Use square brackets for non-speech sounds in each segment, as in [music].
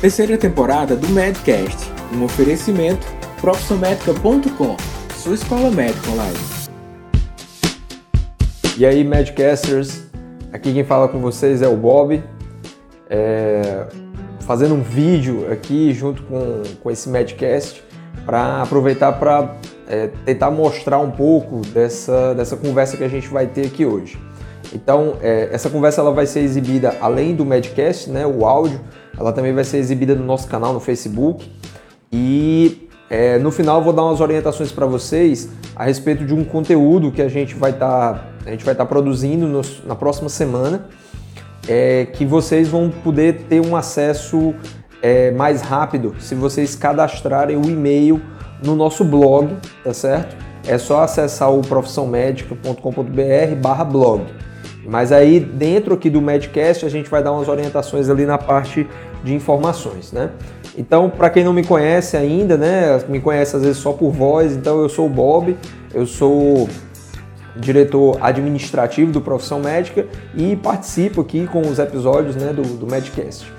Terceira temporada do Medcast, um oferecimento profissionmedica.com, sua escola médica online. E aí, Medcasters, aqui quem fala com vocês é o Bob, é, fazendo um vídeo aqui junto com, com esse Medcast para aproveitar para é, tentar mostrar um pouco dessa, dessa conversa que a gente vai ter aqui hoje. Então, é, essa conversa ela vai ser exibida além do Medcast, né, o áudio, ela também vai ser exibida no nosso canal no Facebook. E é, no final vou dar umas orientações para vocês a respeito de um conteúdo que a gente vai estar tá, a gente vai estar tá produzindo na próxima semana, é, que vocês vão poder ter um acesso é, mais rápido se vocês cadastrarem o e-mail no nosso blog, tá certo? É só acessar o profissãomedica.com.br/blog. Mas aí dentro aqui do Medcast a gente vai dar umas orientações ali na parte de informações, né? Então, para quem não me conhece ainda, né, me conhece às vezes só por voz, então eu sou o Bob, eu sou diretor administrativo do Profissão Médica e participo aqui com os episódios né, do, do Medcast.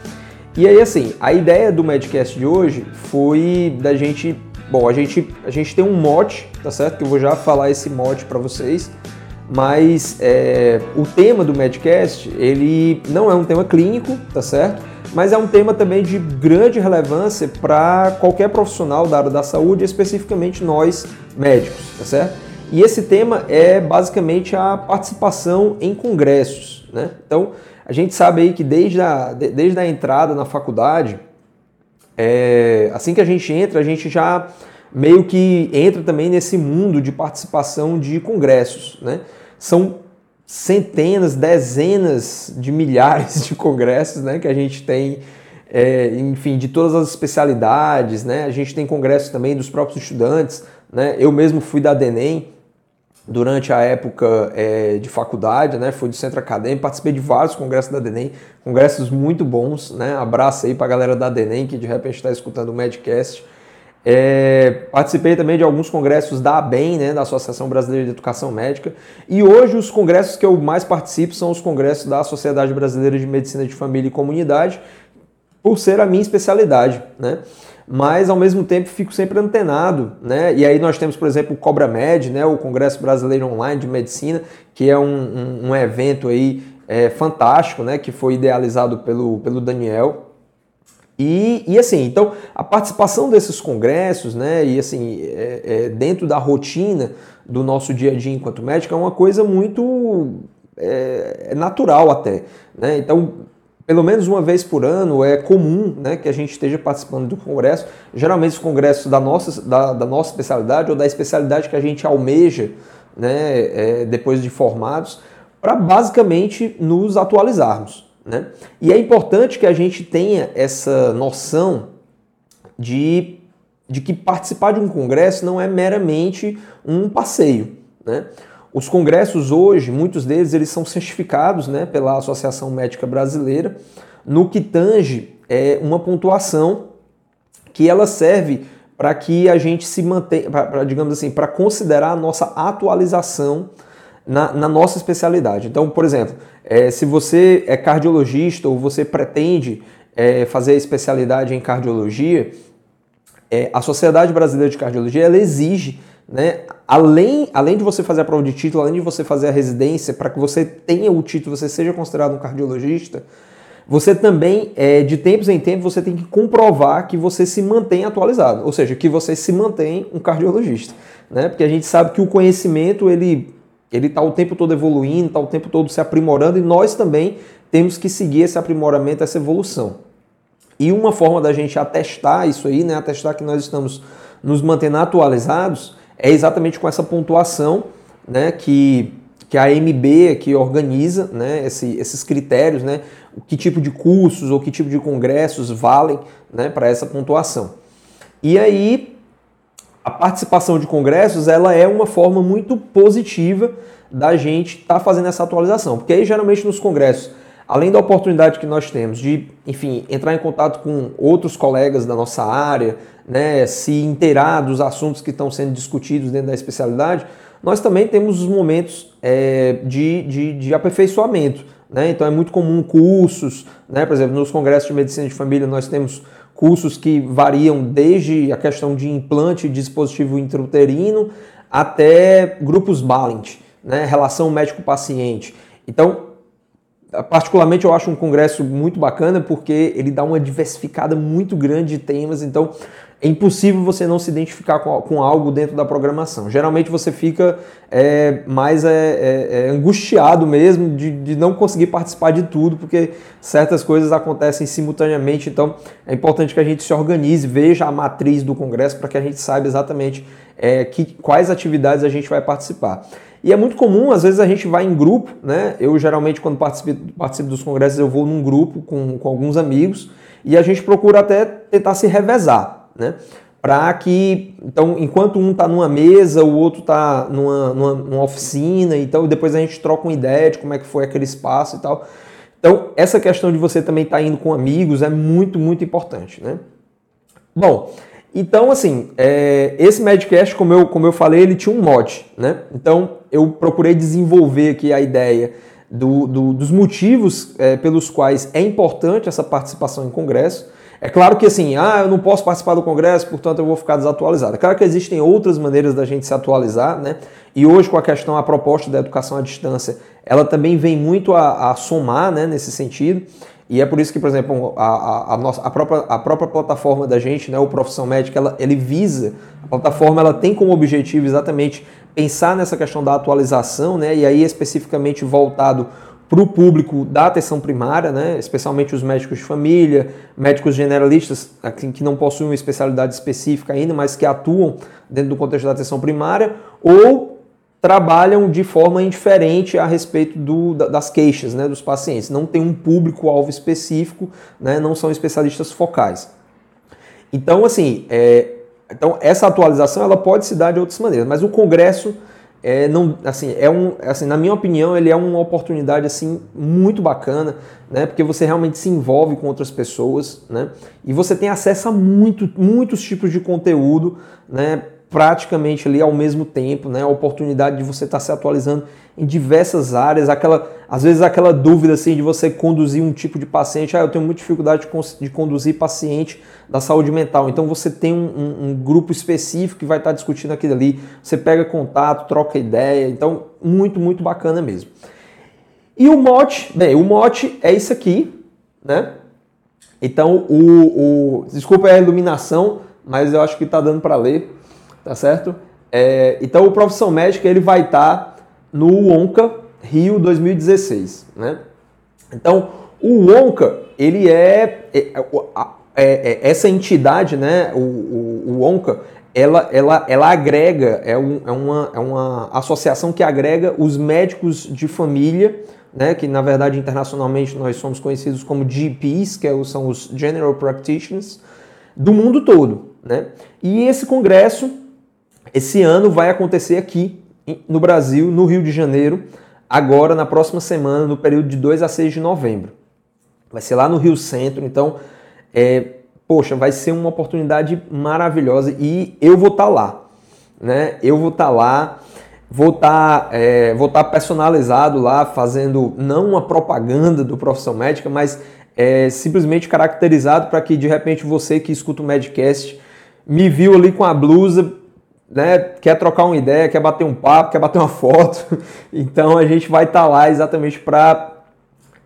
E aí, assim, a ideia do Medcast de hoje foi da gente. Bom, a gente, a gente tem um mote, tá certo? Que eu vou já falar esse mote para vocês mas é, o tema do Medcast, ele não é um tema clínico, tá certo? Mas é um tema também de grande relevância para qualquer profissional da área da saúde, especificamente nós médicos, tá certo? E esse tema é basicamente a participação em congressos, né? Então, a gente sabe aí que desde a, desde a entrada na faculdade, é, assim que a gente entra, a gente já meio que entra também nesse mundo de participação de congressos, né? São centenas, dezenas de milhares de congressos né, que a gente tem, é, enfim, de todas as especialidades. Né? A gente tem congressos também dos próprios estudantes. Né? Eu mesmo fui da DENEM durante a época é, de faculdade, né? fui do centro acadêmico, participei de vários congressos da DENEM, congressos muito bons. Né? Abraço aí para a galera da DENEM que de repente está escutando o Medcast. É, participei também de alguns congressos da ABEM, né, da Associação Brasileira de Educação Médica, e hoje os congressos que eu mais participo são os congressos da Sociedade Brasileira de Medicina de Família e Comunidade, por ser a minha especialidade, né? Mas ao mesmo tempo fico sempre antenado, né? E aí nós temos, por exemplo, o Cobra Med, né, o Congresso Brasileiro Online de Medicina, que é um, um, um evento aí é, fantástico, né, que foi idealizado pelo, pelo Daniel, e, e, assim, então a participação desses congressos, né, e assim, é, é, dentro da rotina do nosso dia a dia enquanto médico é uma coisa muito é, é, natural até, né? Então, pelo menos uma vez por ano é comum, né, que a gente esteja participando do congresso. Geralmente os congressos da nossa, da, da nossa especialidade ou da especialidade que a gente almeja, né, é, depois de formados, para basicamente nos atualizarmos. Né? E é importante que a gente tenha essa noção de, de que participar de um congresso não é meramente um passeio. Né? Os congressos hoje, muitos deles, eles são certificados né, pela Associação Médica Brasileira no que tange é, uma pontuação que ela serve para que a gente se mantenha, digamos assim, para considerar a nossa atualização na, na nossa especialidade. Então, por exemplo, é, se você é cardiologista ou você pretende é, fazer a especialidade em cardiologia, é, a Sociedade Brasileira de Cardiologia ela exige, né, além, além de você fazer a prova de título, além de você fazer a residência, para que você tenha o título, você seja considerado um cardiologista, você também, é, de tempos em tempos, você tem que comprovar que você se mantém atualizado, ou seja, que você se mantém um cardiologista, né? Porque a gente sabe que o conhecimento ele ele está o tempo todo evoluindo, está o tempo todo se aprimorando e nós também temos que seguir esse aprimoramento, essa evolução. E uma forma da gente atestar isso aí, né, atestar que nós estamos nos mantendo atualizados, é exatamente com essa pontuação né, que, que a MB que organiza né, esse, esses critérios, né, que tipo de cursos ou que tipo de congressos valem né, para essa pontuação. E aí, a participação de congressos ela é uma forma muito positiva da gente estar tá fazendo essa atualização, porque aí geralmente nos congressos, além da oportunidade que nós temos de, enfim, entrar em contato com outros colegas da nossa área, né, se inteirar dos assuntos que estão sendo discutidos dentro da especialidade, nós também temos os momentos é, de, de, de aperfeiçoamento, Né? Então é muito comum cursos, né? por exemplo, nos congressos de medicina de família nós temos cursos que variam desde a questão de implante dispositivo intrauterino até grupos Balint, né? relação médico-paciente. Então, particularmente eu acho um congresso muito bacana porque ele dá uma diversificada muito grande de temas, então é impossível você não se identificar com, com algo dentro da programação. Geralmente você fica é, mais é, é, é, angustiado mesmo de, de não conseguir participar de tudo, porque certas coisas acontecem simultaneamente, então é importante que a gente se organize, veja a matriz do congresso para que a gente saiba exatamente é, que, quais atividades a gente vai participar. E é muito comum, às vezes a gente vai em grupo, né? Eu geralmente, quando participo, participo dos congressos, eu vou num grupo com, com alguns amigos e a gente procura até tentar se revezar, né? Para que, então, enquanto um está numa mesa, o outro está numa, numa, numa, oficina, então depois a gente troca uma ideia de como é que foi aquele espaço e tal. Então, essa questão de você também estar tá indo com amigos é muito, muito importante, né? Bom, então, assim, é, esse Medcast, como eu, como eu falei, ele tinha um mod, né? Então, eu procurei desenvolver aqui a ideia do, do, dos motivos é, pelos quais é importante essa participação em congresso. É claro que assim, ah, eu não posso participar do congresso, portanto eu vou ficar desatualizado. É claro que existem outras maneiras da gente se atualizar, né? E hoje com a questão, a proposta da educação à distância, ela também vem muito a, a somar, né, nesse sentido. E é por isso que, por exemplo, a, a, a, nossa, a, própria, a própria plataforma da gente, né, o Profissão Médica, ela, ele visa, a plataforma ela tem como objetivo exatamente pensar nessa questão da atualização, né, e aí especificamente voltado para o público da atenção primária, né, especialmente os médicos de família, médicos generalistas que não possuem uma especialidade específica ainda, mas que atuam dentro do contexto da atenção primária, ou trabalham de forma indiferente a respeito do, das queixas né, dos pacientes. Não tem um público-alvo específico, né, não são especialistas focais. Então, assim, é, então essa atualização ela pode se dar de outras maneiras, mas o Congresso é, não, assim, é um, assim, na minha opinião, ele é uma oportunidade assim muito bacana, né? Porque você realmente se envolve com outras pessoas, né? E você tem acesso a muito, muitos tipos de conteúdo, né? Praticamente ali ao mesmo tempo, né? A oportunidade de você estar tá se atualizando em diversas áreas, aquela, às vezes aquela dúvida assim de você conduzir um tipo de paciente, ah, eu tenho muita dificuldade de, conduzir paciente da saúde mental. Então você tem um, um, um, grupo específico que vai estar tá discutindo aquilo ali, você pega contato, troca ideia, então muito, muito bacana mesmo. E o mote, bem, o mote é isso aqui, né? Então o, o desculpa a iluminação, mas eu acho que está dando para ler tá certo? É, então o Profissão Médica ele vai estar tá no Onca Rio 2016, né? Então o Onca ele é, é, é, é, essa entidade, né? O, o, o Onca ela, ela, ela agrega, é, um, é, uma, é uma associação que agrega os médicos de família, né, que na verdade internacionalmente nós somos conhecidos como GPs, que é são os General Practitioners, do mundo todo. Né? E esse congresso esse ano vai acontecer aqui no Brasil, no Rio de Janeiro, agora na próxima semana, no período de 2 a 6 de novembro. Vai ser lá no Rio Centro, então, é, poxa, vai ser uma oportunidade maravilhosa e eu vou estar tá lá, né? Eu vou estar tá lá, vou estar, tá, é, estar personalizado lá, fazendo não uma propaganda do profissão médica, mas é, simplesmente caracterizado para que de repente você que escuta o Medcast me viu ali com a blusa né, quer trocar uma ideia, quer bater um papo, quer bater uma [laughs] foto. Então a gente vai estar tá lá exatamente para.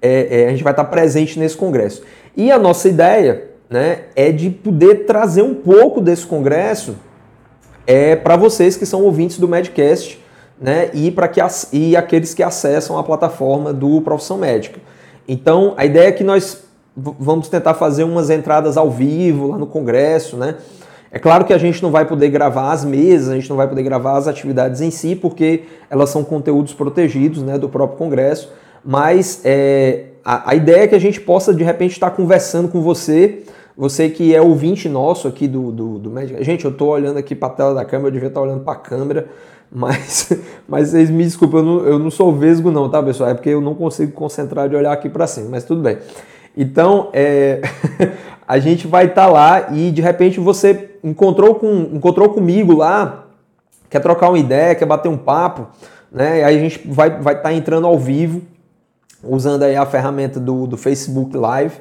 É, é, a gente vai estar tá presente nesse congresso. E a nossa ideia né, é de poder trazer um pouco desse congresso é, para vocês que são ouvintes do Medcast né, e que e aqueles que acessam a plataforma do Profissão Médica. Então a ideia é que nós vamos tentar fazer umas entradas ao vivo lá no congresso, né? É claro que a gente não vai poder gravar as mesas, a gente não vai poder gravar as atividades em si, porque elas são conteúdos protegidos né, do próprio Congresso, mas é, a, a, ideia é que a gente possa, de repente, estar conversando com você, você que é ouvinte nosso aqui do, do, do. Gente, eu estou olhando aqui para a tela da câmera, eu devia estar olhando para a câmera, mas, [laughs] mas vocês me desculpem, eu não, eu não sou vesgo não, tá, pessoal? É porque eu não consigo concentrar de olhar aqui para cima, mas tudo bem. Então, é, [laughs] a gente vai estar tá lá e de repente você encontrou, com, encontrou comigo lá, quer trocar uma ideia, quer bater um papo, né? Aí a gente vai estar vai tá entrando ao vivo usando aí a ferramenta do, do Facebook Live.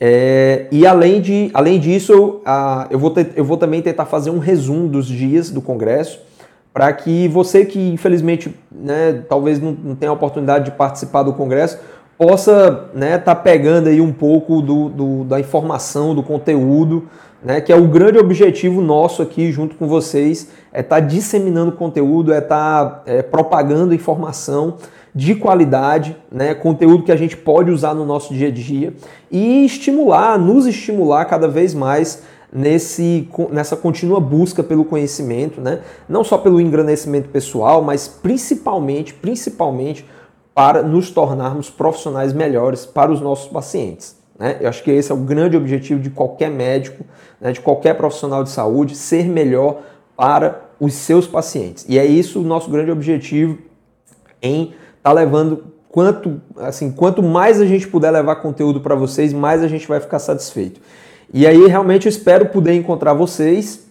É, e além, de, além disso, a, eu, vou eu vou também tentar fazer um resumo dos dias do Congresso, para que você que infelizmente né, talvez não, não tenha a oportunidade de participar do Congresso, possa estar né, tá pegando aí um pouco do, do, da informação, do conteúdo, né, que é o grande objetivo nosso aqui junto com vocês, é estar tá disseminando conteúdo, é estar tá, é, propagando informação de qualidade, né, conteúdo que a gente pode usar no nosso dia a dia e estimular, nos estimular cada vez mais nesse, nessa contínua busca pelo conhecimento, né, não só pelo engrandecimento pessoal, mas principalmente, principalmente para nos tornarmos profissionais melhores para os nossos pacientes. Né? Eu acho que esse é o grande objetivo de qualquer médico, né, de qualquer profissional de saúde, ser melhor para os seus pacientes. E é isso o nosso grande objetivo em tá levando quanto assim, quanto mais a gente puder levar conteúdo para vocês, mais a gente vai ficar satisfeito. E aí realmente eu espero poder encontrar vocês.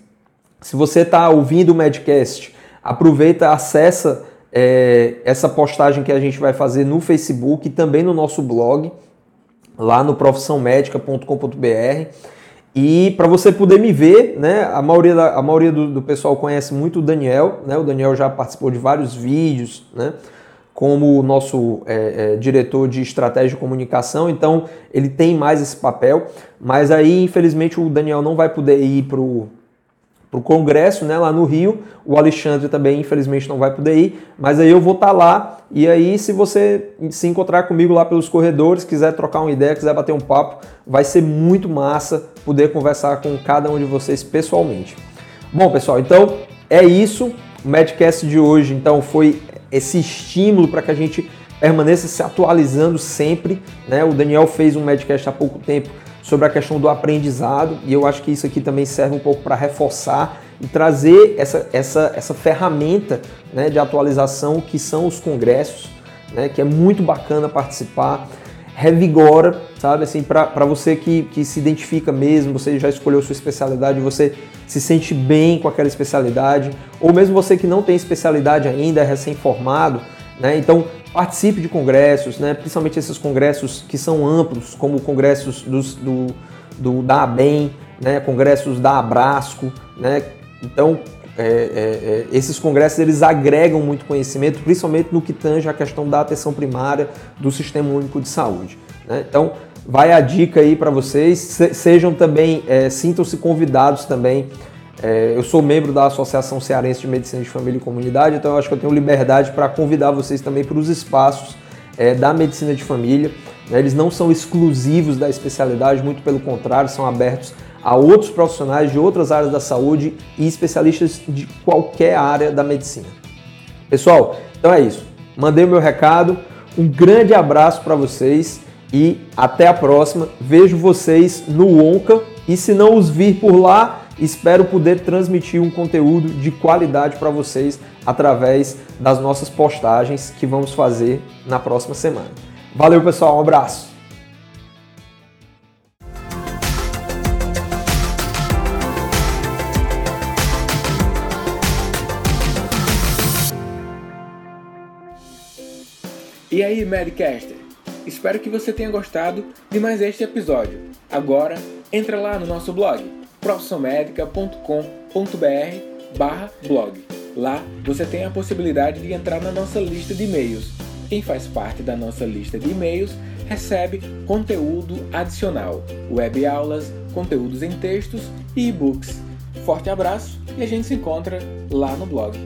Se você está ouvindo o Medcast, aproveita, acessa é, essa postagem que a gente vai fazer no Facebook e também no nosso blog, lá no profissãomédica.com.br. E para você poder me ver, né, a maioria, da, a maioria do, do, pessoal conhece muito o Daniel, né, o Daniel já participou de vários vídeos, né, como nosso é, é, diretor de estratégia de comunicação, então ele tem mais esse papel, mas aí infelizmente o Daniel não vai poder ir para o congresso né, lá no Rio, o Alexandre também infelizmente não vai poder ir, mas aí eu vou estar tá lá e aí se você se encontrar comigo lá pelos corredores, quiser trocar uma ideia, quiser bater um papo, vai ser muito massa poder conversar com cada um de vocês pessoalmente. Bom pessoal, então é isso, o Medcast de hoje então foi esse estímulo para que a gente permaneça se atualizando sempre. Né? O Daniel fez um Medcast há pouco tempo sobre a questão do aprendizado e eu acho que isso aqui também serve um pouco para reforçar e trazer essa, essa, essa ferramenta né, de atualização que são os congressos, né, que é muito bacana participar. Revigora, sabe? Assim, para você que, que se identifica mesmo, você já escolheu sua especialidade, você se sente bem com aquela especialidade, ou mesmo você que não tem especialidade ainda, é recém-formado, né? Então participe de congressos, né? principalmente esses congressos que são amplos, como congressos dos, do, do, da ABEM, né? congressos da Abrasco. Né? Então, é, é, é, esses congressos eles agregam muito conhecimento, principalmente no que tange a questão da atenção primária do Sistema Único de Saúde. Né? Então, vai a dica aí para vocês. sejam também, é, sintam-se convidados também. É, eu sou membro da Associação Cearense de Medicina de Família e Comunidade, então eu acho que eu tenho liberdade para convidar vocês também para os espaços é, da medicina de família. Né? Eles não são exclusivos da especialidade, muito pelo contrário, são abertos a outros profissionais de outras áreas da saúde e especialistas de qualquer área da medicina. Pessoal, então é isso. Mandei o meu recado. Um grande abraço para vocês e até a próxima. Vejo vocês no Onca e se não os vir por lá, espero poder transmitir um conteúdo de qualidade para vocês através das nossas postagens que vamos fazer na próxima semana. Valeu, pessoal, um abraço. E aí, Medcaster? Espero que você tenha gostado de mais este episódio. Agora, entra lá no nosso blog, profissionmedica.com.br blog. Lá você tem a possibilidade de entrar na nossa lista de e-mails. Quem faz parte da nossa lista de e-mails recebe conteúdo adicional, web aulas, conteúdos em textos e e-books. Forte abraço e a gente se encontra lá no blog.